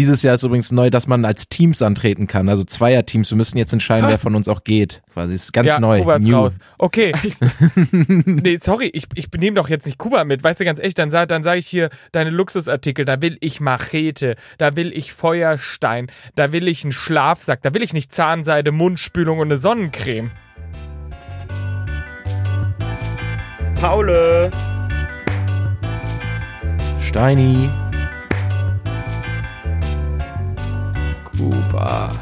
Dieses Jahr ist übrigens neu, dass man als Teams antreten kann, also Zweierteams. Wir müssen jetzt entscheiden, wer von uns auch geht. Quasi, ist ganz ja, neu. Kuba ist New. raus. Okay. nee, sorry, ich, ich nehme doch jetzt nicht Kuba mit. Weißt du, ganz echt, dann, dann sage ich hier deine Luxusartikel, da will ich Machete, da will ich Feuerstein, da will ich einen Schlafsack, da will ich nicht Zahnseide, Mundspülung und eine Sonnencreme. Paule. Steini. Kuba.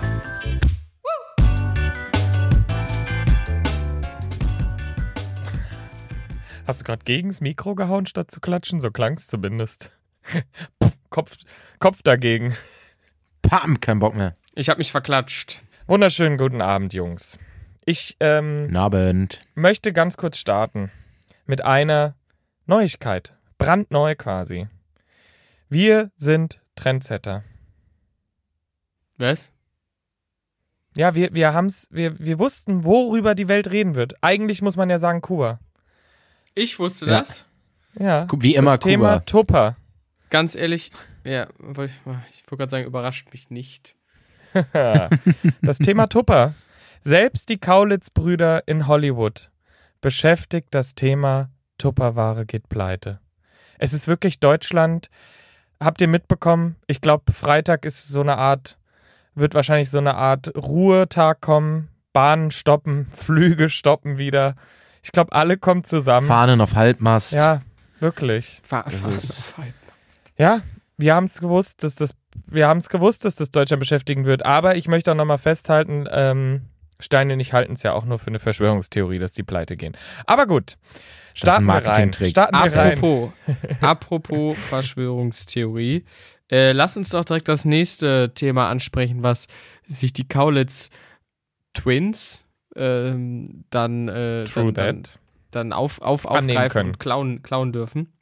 Hast du gerade gegens Mikro gehauen, statt zu klatschen? So klang's zumindest. Kopf, Kopf dagegen. Pam, kein Bock mehr. Ich habe mich verklatscht. Wunderschönen guten Abend, Jungs. Ich ähm, Abend. möchte ganz kurz starten mit einer Neuigkeit. Brandneu quasi. Wir sind Trendsetter. Was? Ja, wir, wir haben's, wir, wir wussten, worüber die Welt reden wird. Eigentlich muss man ja sagen Kuba. Ich wusste Ja. das. Ja. Wie immer das Thema Kuba. Tupper. Ganz ehrlich, ja, ich, ich wollte gerade sagen, überrascht mich nicht. Das Thema Tupper. Selbst die Kaulitz-Brüder in Hollywood beschäftigt das Thema Tupperware geht pleite. Es ist wirklich Deutschland. Habt ihr mitbekommen? Ich glaube, Freitag ist so eine Art, wird wahrscheinlich so eine Art Ruhetag kommen. Bahnen stoppen, Flüge stoppen wieder. Ich glaube, alle kommen zusammen. Fahnen auf Halbmast. Ja, wirklich. Fahr, ist- fahr- Ja, wir haben es gewusst, dass das, wir haben es gewusst, dass das Deutschland beschäftigen wird. Aber ich möchte auch nochmal festhalten, ähm, Steine nicht halten es ja auch nur für eine Verschwörungstheorie, dass die pleite gehen. Aber gut. Starten wir rein. Starten wir rein. Apropos, apropos Verschwörungstheorie, äh, lass uns doch direkt das nächste Thema ansprechen, was sich die Kaulitz Twins ähm, dann, äh, dann, dann, dann auf, auf, aufgreifen können. und klauen, klauen dürfen.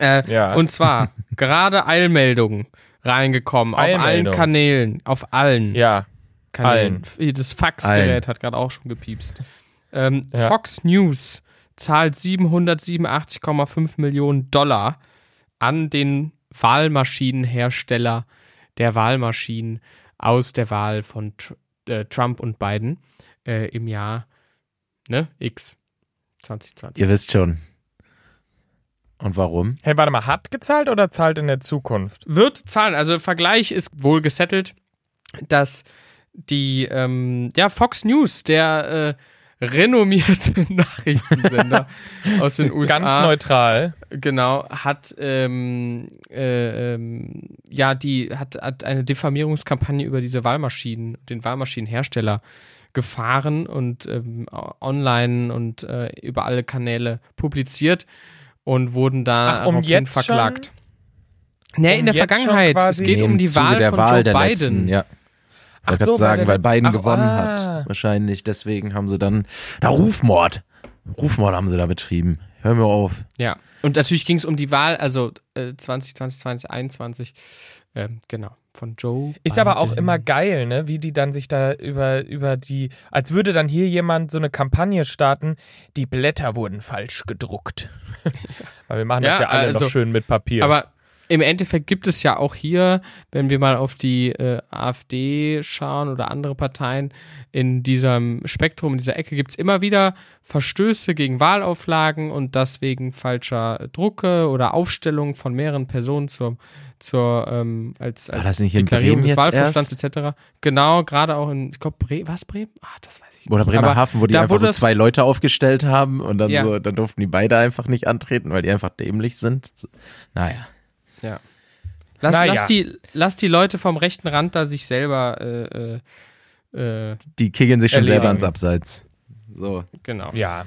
Äh, Ja. Und zwar gerade Eilmeldungen reingekommen auf allen Eilmeldung. Kanälen, auf allen Ja, Kanälen. Das Faxgerät hat gerade auch schon gepiepst. Ähm, Ja. Fox News zahlt 787,5 Millionen Dollar an den Wahlmaschinenhersteller der Wahlmaschinen aus der Wahl von Tr äh, Trump und Biden äh, im Jahr ne, X 2020. Ihr wisst schon. Und warum? hey, warte mal, hat gezahlt oder zahlt in der Zukunft? wird zahlen. Also Vergleich ist wohl gesettelt, dass die ähm, ja Fox News, der äh, renommierte Nachrichtensender aus den USA, Ganz neutral. genau, hat ähm, äh, ähm, ja die hat, hat eine Diffamierungskampagne über diese Wahlmaschinen, den Wahlmaschinenhersteller gefahren und ähm, online und äh, über alle Kanäle publiziert und wurden da Ach, um jetzt verklagt. Nee, Um in der schon Vergangenheit. Es geht Nee, um die Wahl der von Wahl Joe der Biden. letzten, ja. Ach Ich so, sagen, weil Biden Ach, gewonnen ah. hat. Wahrscheinlich. Deswegen haben sie dann. Na, Rufmord. Rufmord haben sie da betrieben. Hör mir auf. Ja. Und natürlich ging es um die Wahl, also äh, 2020, 2021. Ähm, genau. Von Joe. Ist aber auch Biden. immer geil, ne? Wie die dann sich da über, über die, als würde dann hier jemand so eine Kampagne starten, die Blätter wurden falsch gedruckt. Weil wir machen das Ja, ja alle also- noch schön mit Papier. Aber im Endeffekt gibt es ja auch hier, wenn wir mal auf die äh, AfD schauen oder andere Parteien, in diesem Spektrum, in dieser Ecke gibt es immer wieder Verstöße gegen Wahlauflagen und das wegen falscher Drucke oder Aufstellung von mehreren Personen zur, zur ähm, als, als das nicht in Deklarierung Bremen des Wahlvorstands etc. Genau, gerade auch in, ich glaube, Bre was Bremen? Ah, das weiß ich Oder nicht. Aber Bremerhaven, wo die einfach so zwei Leute aufgestellt haben und dann Ja. so, dann durften die beide einfach nicht antreten, weil die einfach dämlich sind. Naja. Ja. Lass, Naja. lass, die, lass die Leute vom rechten Rand da sich selber, äh, äh, äh, Die kickeln sich schon Erledigen. selber ins Abseits. So. genau. ja.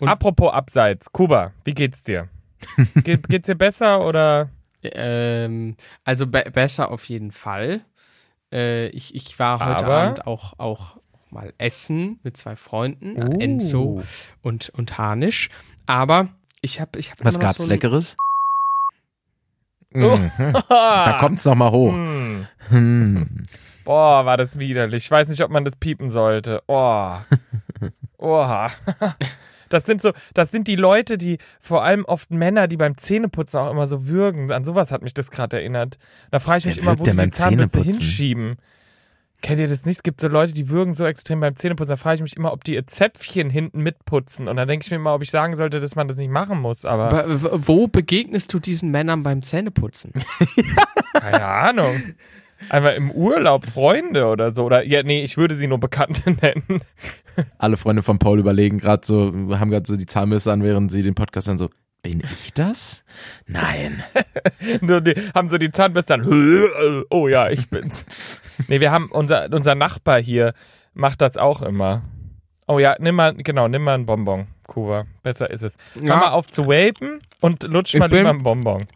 Und- Apropos Abseits, Kuba, wie geht's dir? Geht, geht's dir besser oder? Ähm, also be besser auf jeden Fall. Äh, ich, ich war heute Aber- Abend auch, auch mal essen mit zwei Freunden, Uh. Enzo und, und Hanisch. Aber ich habe ich hab Was gab's so ein- Leckeres? Mhm. Da kommt's noch mal hoch. Hm. Hm. Boah, war das widerlich. Ich weiß nicht, ob man das piepen sollte. Oh. Oha. Das sind so, das sind die Leute, die vor allem oft Männer, die beim Zähneputzen auch immer so würgen. An sowas hat mich das gerade erinnert. Da frage ich mich Wer immer, wo die die Zahnbürste hinschieben. Kennt ihr das nicht? Es gibt so Leute, die würgen so extrem beim Zähneputzen. Da frage ich mich immer, ob die ihr Zäpfchen hinten mitputzen. Und dann denke ich mir immer, ob ich sagen sollte, dass man das nicht machen muss. Aber wo begegnest du diesen Männern beim Zähneputzen? keine Ahnung. Einmal im Urlaub Freunde oder so. Oder ja, nee, ich würde sie nur Bekannte nennen. Alle Freunde von Paul überlegen gerade so, haben gerade so die Zahnbürste an, während sie den Podcast dann so, bin ich das? Nein. Haben so die Zahnbürste dann. Oh ja, ich bin's. Nee, wir haben unser, unser Nachbar hier macht das auch immer. Oh ja, nimm mal, genau, nimm mal einen Bonbon, Kuba. Besser ist es. Hör Ja. mal auf zu vapen und lutsch Ich mal bin- lieber einen Bonbon.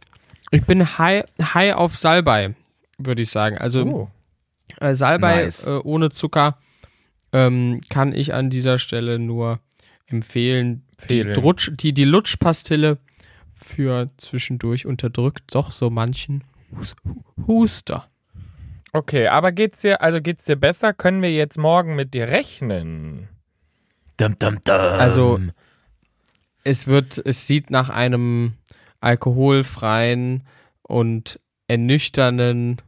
Ich bin high, high auf Salbei, würde ich sagen. Also Oh. äh, Salbei Nice. äh, ohne Zucker ähm, kann ich an dieser Stelle nur empfehlen. Die, Empfehlen. Drutsch, die, die Lutschpastille für zwischendurch unterdrückt doch so manchen Hus Huster. Okay, aber geht's dir, also geht's dir besser? Können wir jetzt morgen mit dir rechnen? Dum, dum, dum. Also- Es wird, es sieht nach einem alkoholfreien und ernüchternden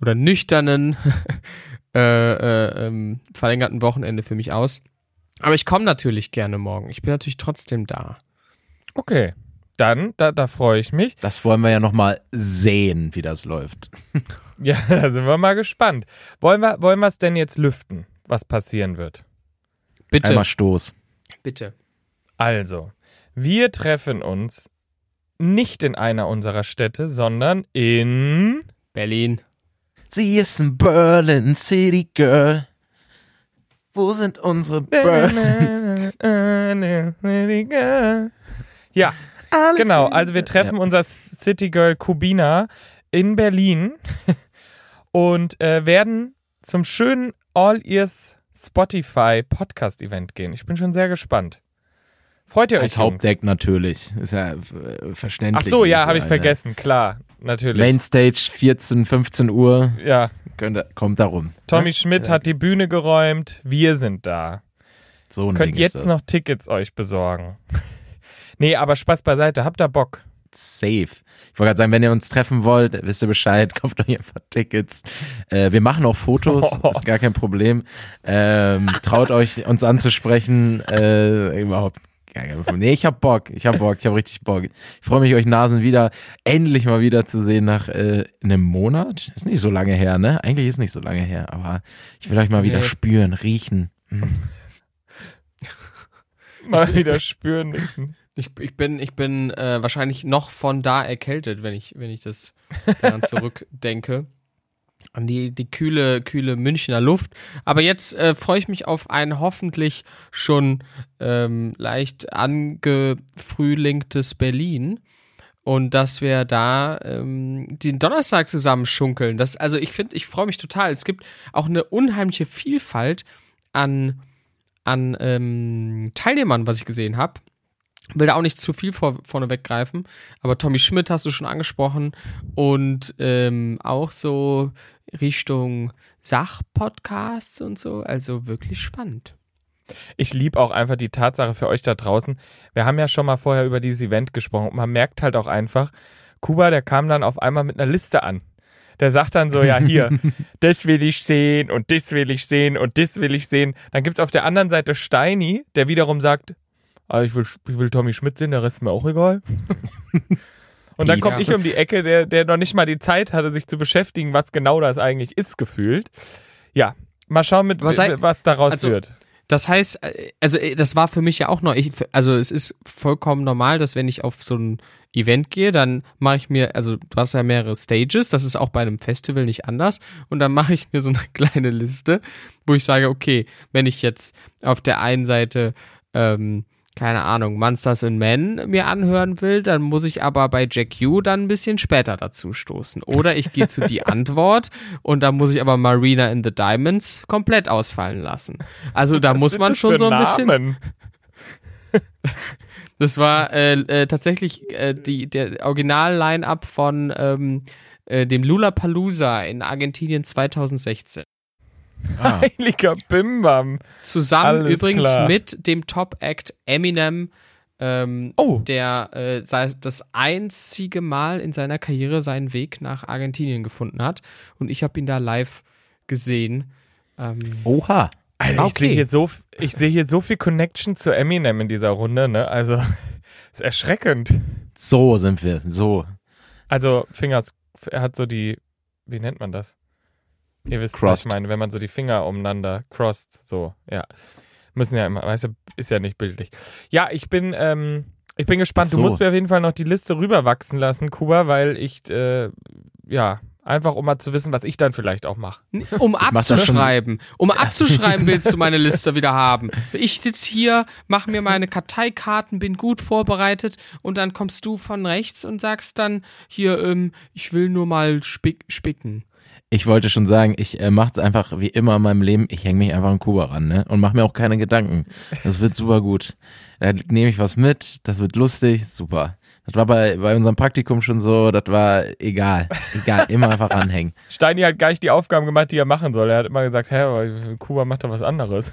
oder nüchternen äh, äh, ähm, verlängerten Wochenende für mich aus. Aber ich komme natürlich gerne morgen. Ich bin natürlich trotzdem da. Okay, dann, da, da freue ich mich. das wollen wir ja nochmal sehen, wie das läuft. Ja, da sind wir mal gespannt. Wollen wir wollen es denn jetzt lüften, was passieren wird? Bitte, Einmal Stoß. bitte. Also, wir treffen uns nicht in einer unserer Städte, sondern in. Berlin. Sie ist ein Berlin City Girl. Wo sind unsere Berlins? Ja, genau. Also wir treffen Ja. unser City Girl Kubina in Berlin und äh, werden zum schönen All Ears Spotify Podcast Event gehen. Ich bin schon sehr gespannt. Freut ihr euch? Als Jungs? Hauptdeck natürlich. Ist ja äh, Ach verständlich. so, ja, habe ich vergessen. Klar, natürlich. Mainstage 14, 15 Uhr. Ja, Könnte, kommt darum. Tommy Schmidt hat die Bühne geräumt. Wir sind da. So ein Könnt Ding jetzt noch Tickets euch besorgen. nee, aber Spaß beiseite. Habt ihr Bock? safe. Ich wollte gerade sagen, wenn ihr uns treffen wollt, wisst ihr Bescheid, kauft euch einfach Tickets. Äh, wir machen auch Fotos, ist gar kein Problem. Ähm, traut euch, uns anzusprechen. Äh, überhaupt. Nee, ich hab Bock, ich hab Bock, ich hab richtig Bock. Ich freue mich, euch Nasen wieder, endlich mal wieder zu sehen nach äh, einem Monat. Ist nicht so lange her, ne? Eigentlich ist nicht so lange her, aber ich will euch mal wieder Nee. spüren, riechen. Mal wieder spüren müssen. Ich, ich bin, ich bin äh, wahrscheinlich noch von da erkältet, wenn ich, wenn ich das daran zurückdenke. An die, die kühle, kühle Münchner Luft. Aber jetzt äh, freue ich mich auf ein hoffentlich schon ähm, leicht angefrühlingtes Berlin. Und dass wir da ähm, den Donnerstag zusammen schunkeln. Das, also ich finde, ich freue mich total. Es gibt auch eine unheimliche Vielfalt an, an ähm, Teilnehmern, was ich gesehen habe will da auch nicht zu viel vor, vorne weggreifen, aber Tommy Schmidt hast du schon angesprochen und ähm, auch so Richtung Sachpodcasts und so, also wirklich spannend. Ich liebe auch einfach die Tatsache für euch da draußen. Wir haben ja schon mal vorher über dieses Event gesprochen und man merkt halt auch einfach, Kuba, der kam dann auf einmal mit einer Liste an. Der sagt dann so, ja, hier, das will ich sehen und das will ich sehen und das will ich sehen. Dann gibt's auf der anderen Seite Steini, der wiederum sagt, ah, ich, will, ich will Tommy Schmidt sehen, der Rest ist mir auch egal. Und dann komme ich um die Ecke, der, der noch nicht mal die Zeit hatte, sich zu beschäftigen, was genau das eigentlich ist, gefühlt. Ja, mal schauen, mit, Was sei- was daraus also- wird. Das heißt, äh, also äh, das war für mich ja auch neu. Ich, also es ist vollkommen normal, dass wenn ich auf so ein Event gehe, dann mache ich mir, also du hast ja mehrere Stages, das ist auch bei einem Festival nicht anders. Und dann mache ich mir so eine kleine Liste, wo ich sage, okay, wenn ich jetzt auf der einen Seite ähm, keine Ahnung, Monsters and Men mir anhören will, dann muss ich aber bei Jack U dann ein bisschen später dazu stoßen. Oder ich gehe zu die Antwort und da muss ich aber Marina in the Diamonds komplett ausfallen lassen. Also da muss sind man schon so ein bisschen. Namen? Das war äh, äh, tatsächlich äh, die, der Original-Line-Up von ähm, äh, dem Lollapalooza in Argentinien 2016. Ah. Heiliger Bimbam. Zusammen Alles übrigens klar. mit dem Top-Act Eminem, ähm, Oh. der äh, das einzige Mal in seiner Karriere seinen Weg nach Argentinien gefunden hat. Und ich habe ihn da live gesehen. Ähm, Oha. Alter, ich Okay. sehe hier so, ich sehe hier so viel Connection zu Eminem in dieser Runde, ne? Also, ist erschreckend. So sind wir. So. Also, Fingers, er hat so die, wie nennt man das? Ihr wisst, was Crossed. ich meine, wenn man so die Finger umeinander crossed, so, ja. Müssen ja immer, weißt du, ist ja nicht bildlich. Ja, ich bin, ähm, ich bin gespannt. So. Du musst mir auf jeden Fall noch die Liste rüberwachsen lassen, Kuba, weil ich, äh, ja, einfach um mal zu wissen, was ich dann vielleicht auch mache. um abzuschreiben. Um abzuschreiben willst du meine Liste wieder haben. Ich sitze hier, mache mir meine Karteikarten, bin gut vorbereitet und dann kommst du von rechts und sagst dann hier, ähm, ich will nur mal spick, spicken. Ich wollte schon sagen, ich äh, mache es einfach wie immer in meinem Leben. Ich hänge mich einfach an Kuba ran, ne? Und mache mir auch keine Gedanken. Das wird super gut. Da nehme ich was mit, das wird lustig, super. Das war bei, bei unserem Praktikum schon so, das war egal. Egal, immer einfach ranhängen. Steini hat gar nicht die Aufgaben gemacht, die er machen soll. Er hat immer gesagt, hä, Kuba macht doch was anderes.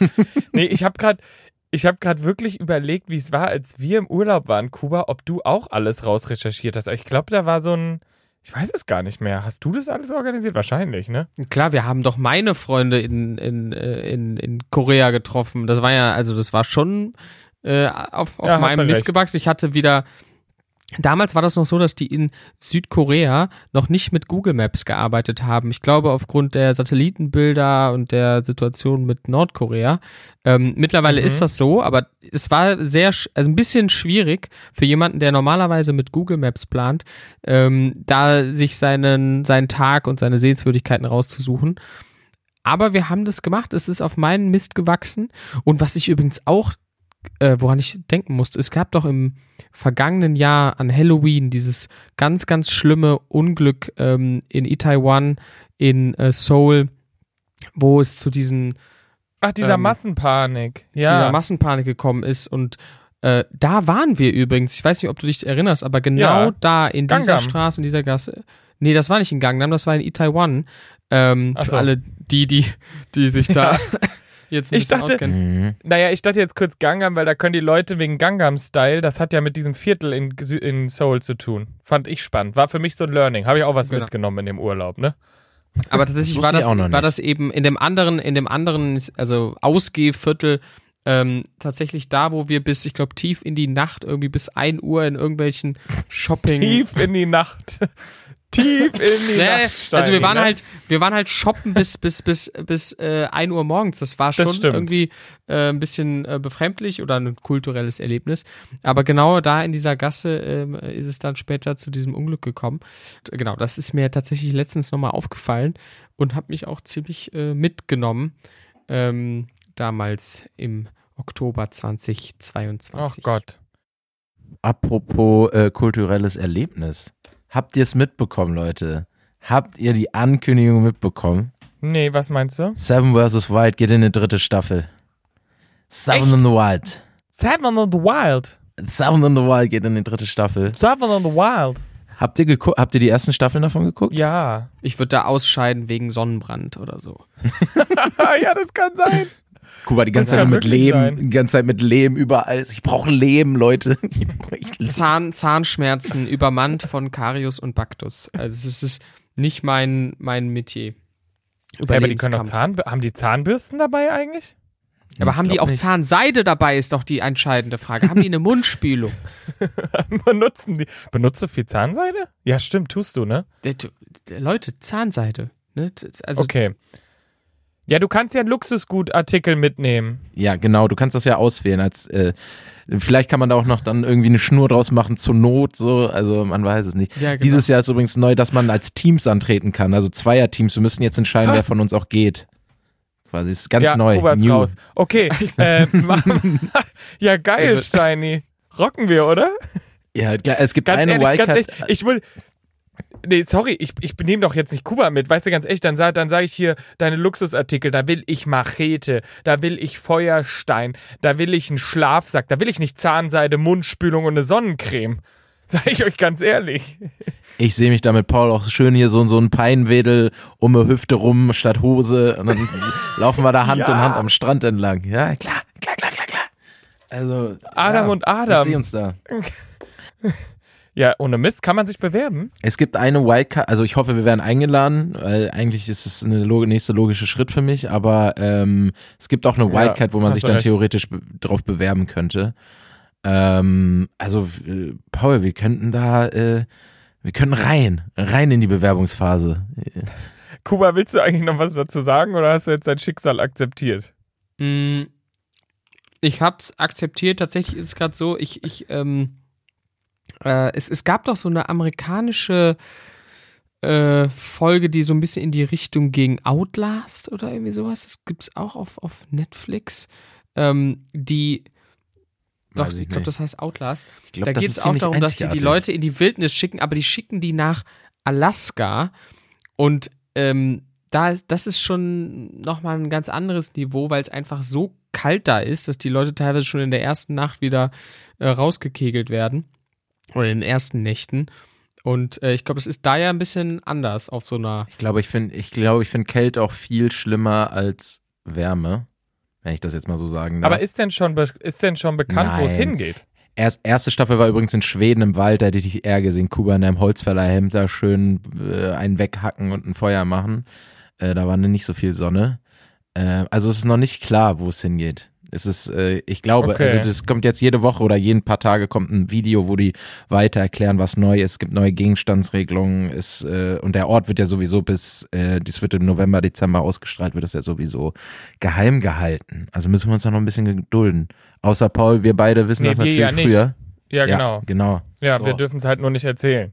nee, ich habe gerade ich habe gerade wirklich überlegt, wie es war, als wir im Urlaub waren, Kuba, ob du auch alles rausrecherchiert hast. Aber Ich glaube, da war so ein, ich weiß es gar nicht mehr. Hast du das alles organisiert? Wahrscheinlich, ne? Klar, wir haben doch meine Freunde in, in, äh, in, in Korea getroffen. Das war ja, also das war schon äh, auf, auf Ja, meinem du Mist recht. gewachsen. Ich hatte wieder. Damals war das noch so, dass die in Südkorea noch nicht mit Google Maps gearbeitet haben. Ich glaube, aufgrund der Satellitenbilder und der Situation mit Nordkorea. Ähm, mittlerweile Mhm. ist das so, aber es war sehr, also ein bisschen schwierig für jemanden, der normalerweise mit Google Maps plant, ähm, da sich seinen, seinen Tag und seine Sehenswürdigkeiten rauszusuchen. Aber wir haben das gemacht. Es ist auf meinen Mist gewachsen. Und was ich übrigens auch, äh, woran ich denken musste, es gab doch im vergangenen Jahr an Halloween dieses ganz, ganz schlimme Unglück ähm, in Itaewon, in äh, Seoul, wo es zu diesen Ach, dieser Ähm, Massenpanik. Ja. dieser Massenpanik gekommen ist und äh, da waren wir übrigens, ich weiß nicht, ob du dich erinnerst, aber genau Ja. da in dieser Gangnam. Straße, in dieser Gasse. Nee, das war nicht in Gangnam, das war in Itaewon. Ähm, Ach für so. alle die, die, die sich da jetzt ein Ich bisschen dachte- auskennen. Mhm. Naja, ich dachte jetzt kurz Gangnam, weil da können die Leute wegen Gangnam-Style, das hat ja mit diesem Viertel in, in Seoul zu tun. Fand ich spannend. War für mich so ein Learning. Habe ich auch was Genau. mitgenommen in dem Urlaub, ne? Aber tatsächlich Das war das, war das eben in dem anderen, in dem anderen, also Ausgehviertel, ähm, tatsächlich da, wo wir bis, ich glaube, tief in die Nacht, irgendwie bis 1 Uhr in irgendwelchen Shopping. Tief in die Nacht. Tief in die Nee, Nacht. also wir waren ne? halt, wir waren halt shoppen bis bis bis bis äh, 1 Uhr morgens. Das war schon stimmt. irgendwie äh, ein bisschen äh, befremdlich oder ein kulturelles Erlebnis. Aber genau da in dieser Gasse ähm, ist es dann später zu diesem Unglück gekommen. Und, Genau, das ist mir tatsächlich letztens nochmal aufgefallen und hat mich auch ziemlich äh, mitgenommen. Ähm, damals im Oktober 2022. Ach Gott. Apropos äh, kulturelles Erlebnis. Habt ihr es mitbekommen, Leute? Habt ihr die Ankündigung mitbekommen? Nee, was meinst du? Seven vs. Wild geht in die dritte Staffel. Seven Echt? in the Wild. Seven on the Wild. Seven in the Wild geht in die dritte Staffel. Seven on the Wild. Habt ihr, habt ihr die ersten Staffeln davon geguckt? Ja. Ich würde da ausscheiden wegen Sonnenbrand oder so. ja, das kann sein. Kuba, die ganze Zeit nur mit sein. die ganze Zeit mit Leben überall. Ich brauche Leben, Leute. Leben. Zahn, Zahnschmerzen übermannt von Karius und Baktus. Also es ist nicht mein, mein Metier. Ja, aber die können doch. Zahn, haben die Zahnbürsten dabei eigentlich? aber Ich haben die auch nicht. Zahnseide dabei, ist doch die entscheidende Frage. Haben die eine Mundspülung? Benutzen die. Benutzt du viel Zahnseide? Ja, stimmt, tust du, ne? Leute, Zahnseide. Ne? Also Okay. Ja, du kannst ja einen Luxusgutartikel mitnehmen. Ja, genau, du kannst das ja auswählen als äh, vielleicht kann man da auch noch dann irgendwie eine Schnur draus machen zur Not so, also man weiß es nicht. Ja, genau. Dieses Jahr ist übrigens neu, dass man als Teams antreten kann, also Zweierteams, wir müssen jetzt entscheiden, wer von uns auch geht. Quasi ist ganz ja, neu, new. raus. Okay. äh, ja, geil, Also- Steini. Rocken wir, oder? Ja, es gibt Ganz eine ehrlich, Wildcard. ehrlich, ich will. Nee, sorry, ich, ich nehme doch jetzt nicht Kuba mit. Weißt du, ganz echt, dann, dann sage ich hier deine Luxusartikel. Da will ich Machete, da will ich Feuerstein, da will ich einen Schlafsack, da will ich nicht Zahnseide, Mundspülung und eine Sonnencreme. Sag ich euch ganz ehrlich. Ich sehe mich da mit Paul auch schön hier so, so ein Peinwedel um eine Hüfte rum statt Hose und dann laufen wir da Hand Ja. in Hand am Strand entlang. Ja, klar, klar, klar, klar, klar. Also Adam ja, und Adam. Ich sehe uns da. Ja, ohne Mist kann man sich bewerben. Es gibt eine Wildcard, also ich hoffe, wir werden eingeladen, weil eigentlich ist es eine log nächste logische Schritt für mich, aber ähm, es gibt auch eine Ja, Wildcard, wo man sich dann recht. theoretisch be drauf bewerben könnte. Ähm, also äh, Paul, wir könnten da, äh, wir können rein, rein in die Bewerbungsphase. Kuba, willst du eigentlich noch was dazu sagen oder hast du jetzt dein Schicksal akzeptiert? Mm, Ich hab's akzeptiert. Tatsächlich ist es gerade so, ich, ich, ähm, äh, es, es gab doch so eine amerikanische äh, Folge, die so ein bisschen in die Richtung gegen Outlast oder irgendwie sowas. Das gibt's auch auf, auf Netflix. Ähm, die, doch, Weiß ich ich glaube, das heißt Outlast. Glaub, da geht es auch darum, dass die die. Leute in die Wildnis schicken, aber die schicken die nach Alaska und ähm, da ist, das ist schon nochmal ein ganz anderes Niveau, weil es einfach so kalt da ist, dass die Leute teilweise schon in der ersten Nacht wieder äh, rausgekegelt werden. Oder in den ersten Nächten. Und äh, ich glaube, es ist da ja ein bisschen anders auf so einer. Ich glaube, ich finde, ich glaube, ich finde Kälte auch viel schlimmer als Wärme, wenn ich das jetzt mal so sagen darf. Aber ist denn schon, ist denn schon bekannt, wo es hingeht? Erst, erste Staffel war übrigens in Schweden im Wald, da hätte ich dich eher gesehen. Kuba in einem Holzfällerhemd da schön äh, einen weghacken und ein Feuer machen. Äh, da war nicht so viel Sonne. Äh, also es ist noch nicht klar, wo es hingeht. Es ist, äh, ich glaube, Okay. also das kommt jetzt jede Woche oder jeden paar Tage kommt ein Video, wo die weiter erklären, was neu ist. Es gibt neue Gegenstandsregelungen. Es, äh, und der Ort wird ja sowieso bis, äh, das wird im November, Dezember ausgestrahlt, wird das ja sowieso geheim gehalten. Also müssen wir uns da noch ein bisschen gedulden. Außer Paul, wir beide wissen Nee, das natürlich ja nicht. früher. Ja, genau. Ja, genau. Ja, So. wir dürfen es halt nur nicht erzählen.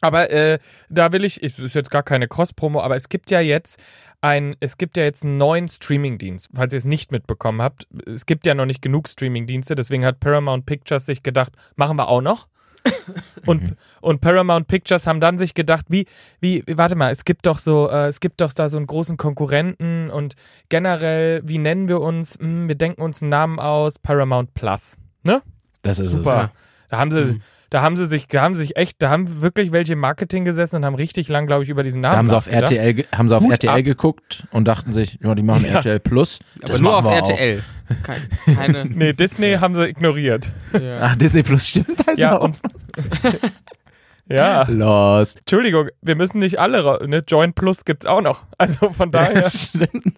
Aber äh, da will ich, es ist jetzt gar keine Cross-Promo, aber es gibt ja jetzt ein, es gibt ja jetzt einen neuen Streaming-Dienst, falls ihr es nicht mitbekommen habt. Es gibt ja noch nicht genug Streaming-Dienste, deswegen hat Paramount Pictures sich gedacht, machen wir auch noch. und, und Paramount Pictures haben dann sich gedacht, wie, wie, warte mal, es gibt doch so, äh, es gibt doch da so einen großen Konkurrenten und generell, wie nennen wir uns? Hm, wir denken uns einen Namen aus, Paramount Plus. Ne? Das ist Super. Da haben sie, Mhm. Da haben sie sich, da haben sie sich echt, da haben wirklich welche im Marketing gesessen und haben richtig lang, glaube ich, über diesen es. Namen Da haben sie auf nachgedacht. RTL, haben sie auf Hut RTL ab. geguckt und dachten sich, ja, die machen Ja. RTL Plus. Aber Das nur auf machen wir auch. RTL. Kein, keine. Nee, Disney haben sie ignoriert. ja. Ach, Disney Plus stimmt, da ist Ja, er und auch. ja, Lost. Entschuldigung, wir müssen nicht alle, ne? Join Plus gibt's auch noch. Also von daher, stimmt.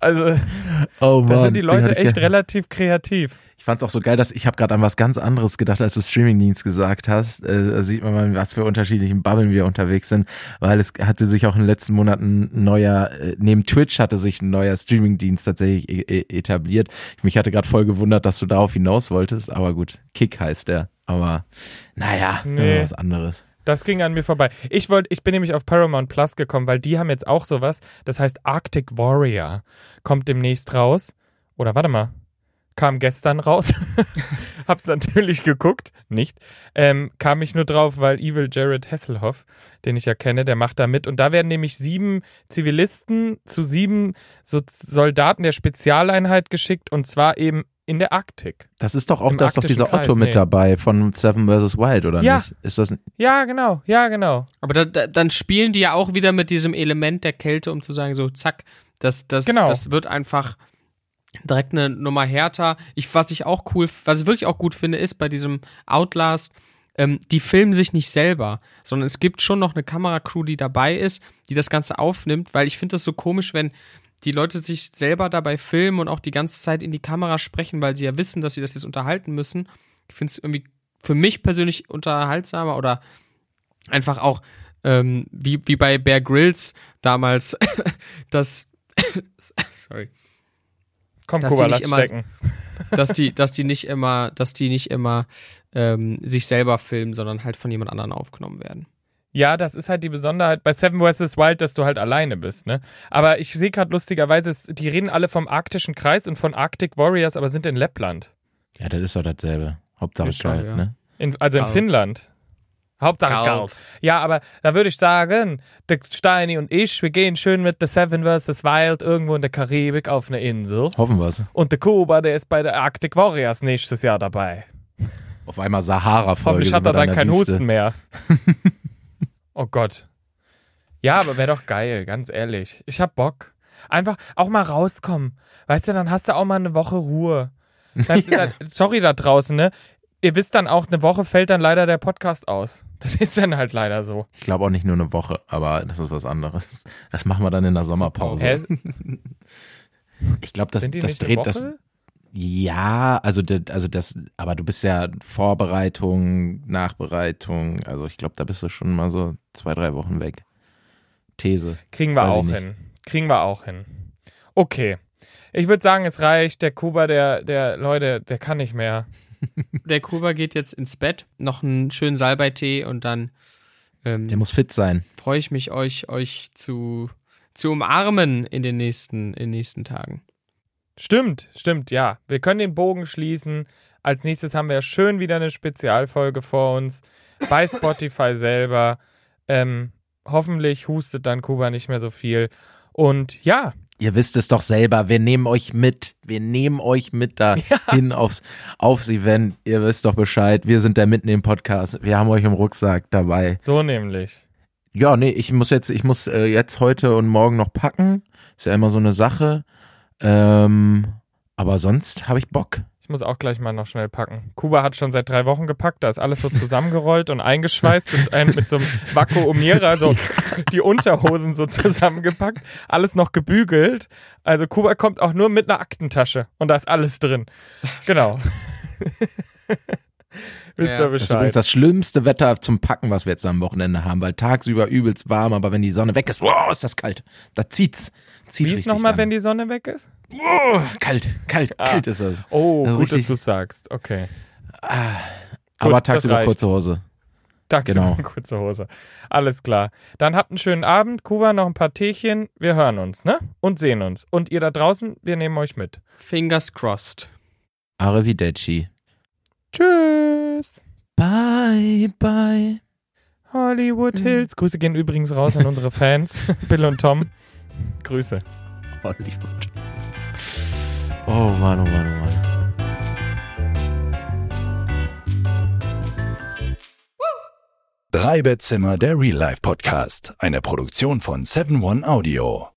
also Oh Mann. da sind die Leute echt relativ kreativ. Ich fand's auch so geil, dass ich habe gerade an was ganz anderes gedacht, als du Streamingdienst gesagt hast. Äh, da sieht man mal, was für unterschiedlichen Bubbeln wir unterwegs sind, weil es hatte sich auch in den letzten Monaten ein neuer, äh, neben Twitch hatte sich ein neuer Streamingdienst tatsächlich e e etabliert. Mich hatte gerade voll gewundert, dass du darauf hinaus wolltest, aber gut, Kick heißt der. Aber naja, Nee. was anderes. Das ging an mir vorbei. Ich wollte, ich bin nämlich auf Paramount Plus gekommen, weil die haben jetzt auch sowas. Das heißt Arctic Warrior kommt demnächst raus. Oder warte mal, kam gestern raus. Hab's natürlich geguckt, nicht. Ähm, kam ich nur drauf, weil Evil Jared Hasselhoff, den ich ja kenne, der macht da mit. Und da werden nämlich sieben Zivilisten zu sieben so Soldaten der Spezialeinheit geschickt und zwar eben in der Arktik. Das ist doch auch, da ist doch dieser Kreis, Otto mit nee. dabei von Seven vs. Wild, oder Ja. nicht? Ist das Ja, genau, ja, genau. Aber da, da, dann spielen die ja auch wieder mit diesem Element der Kälte, um zu sagen, so, zack, das, das, Genau. das wird einfach direkt eine Nummer härter. Ich, was ich auch cool, was ich wirklich auch gut finde, ist bei diesem Outlast, ähm, die filmen sich nicht selber, sondern es gibt schon noch eine Kameracrew, die dabei ist, die das Ganze aufnimmt, weil ich finde das so komisch, wenn die Leute sich selber dabei filmen und auch die ganze Zeit in die Kamera sprechen, weil sie ja wissen, dass sie das jetzt unterhalten müssen. Ich finde es irgendwie für mich persönlich unterhaltsamer oder einfach auch ähm, wie, wie bei Bear Grylls damals, das sorry, Komm, Dass die Kuba, nicht lass immer- stecken. dass die, dass die nicht immer, dass die nicht immer ähm, sich selber filmen, sondern halt von jemand anderem aufgenommen werden. Ja, das ist halt die Besonderheit bei Seven vs. Wild, dass du halt alleine bist, ne? Aber ich sehe gerade lustigerweise, die reden alle vom arktischen Kreis und von Arctic Warriors, aber sind in Lettland. Ja, das ist doch dasselbe. Hauptsache Ist klar, kalt, ja. ne? In, also in Kalt. Finnland. Hauptsache Kalt. kalt. Ja, aber da würde ich sagen, der Steini und ich, wir gehen schön mit der Seven vs. Wild irgendwo in der Karibik auf eine Insel. Hoffen wir's. Und der Kuba, der ist bei der Arctic Warriors nächstes Jahr dabei. Auf einmal Sahara-Folge. Hoffentlich hat er dann keinen Husten mehr. oh Gott. Ja, aber wäre doch geil, ganz ehrlich. Ich hab Bock. Einfach auch mal rauskommen. Weißt du, dann hast du auch mal eine Woche Ruhe. Ja. sorry da draußen, ne? Ihr wisst dann auch, eine Woche fällt dann leider der Podcast aus. Das ist dann halt leider so. Ich glaube auch nicht nur eine Woche, aber das ist was anderes. Das machen wir dann in der Sommerpause. Hä? Ich glaube, das, das dreht das. Ja, also, das- also das, aber du bist ja Vorbereitung, Nachbereitung. Also ich glaube, da bist du schon mal so zwei, drei Wochen weg. These. Kriegen wir Weiß auch hin. Kriegen wir auch hin. Okay. Ich würde sagen, es reicht. Der Kuba, der, der, Leute, der kann nicht mehr. Der Kuba geht jetzt ins Bett, noch einen schönen Salbeitee und dann ähm, Der muss fit sein. freue ich mich, euch, euch zu, zu umarmen in den nächsten, in den nächsten Tagen. Stimmt, stimmt, ja. Wir können den Bogen schließen. Als nächstes haben wir schön wieder eine Spezialfolge vor uns. Bei Spotify selber. Ähm, hoffentlich hustet dann Kuba nicht mehr so viel. Und ja, Ihr wisst es doch selber, wir nehmen euch mit. Wir nehmen euch mit dahin aufs, aufs Event. Ihr wisst doch Bescheid. Wir sind da mitten im Podcast. Wir haben euch im Rucksack dabei. so nämlich. Ja, nee, ich muss jetzt, ich muss äh, jetzt heute und morgen noch packen. Ist ja immer so eine Sache. Ähm, aber sonst habe ich Bock. Ich muss auch gleich mal noch schnell packen. Kuba hat schon seit drei Wochen gepackt, da ist alles so zusammengerollt und eingeschweißt und ein, mit so einem Vakuumierer so die Unterhosen so zusammengepackt, alles noch gebügelt. Also Kuba kommt auch nur mit einer Aktentasche und da ist alles drin. Genau. Wisst Ja. ihr Das Das ist übrigens Bescheid? das schlimmste Wetter zum Packen, was wir jetzt am Wochenende haben, weil tagsüber übelst warm, aber wenn die Sonne weg ist, wow, ist das kalt. Da zieht's. Zieht Wie ist nochmal, wenn die Sonne weg ist? Oh, kalt, kalt, Ah. kalt ist das. Oh, Also gut, dass richtig- du sagst. Okay. Aber das tagsüber kurze Hose. Tagsüber Genau. kurze Hose. Alles klar. Dann habt einen schönen Abend. Kuba, noch ein paar Teechen. Wir hören uns, ne? Und sehen uns. Und ihr da draußen, wir nehmen euch mit. Fingers crossed. Arrivederci. Tschüss. Bye, bye. Hollywood Hills. Grüße gehen übrigens raus an unsere Fans. Bill und Tom. Grüße. Hollywood. Oh Mann, oh Mann, oh Mann. Drei Bettzimmer, der Real Life Podcast. Eine Produktion von 7 One Audio.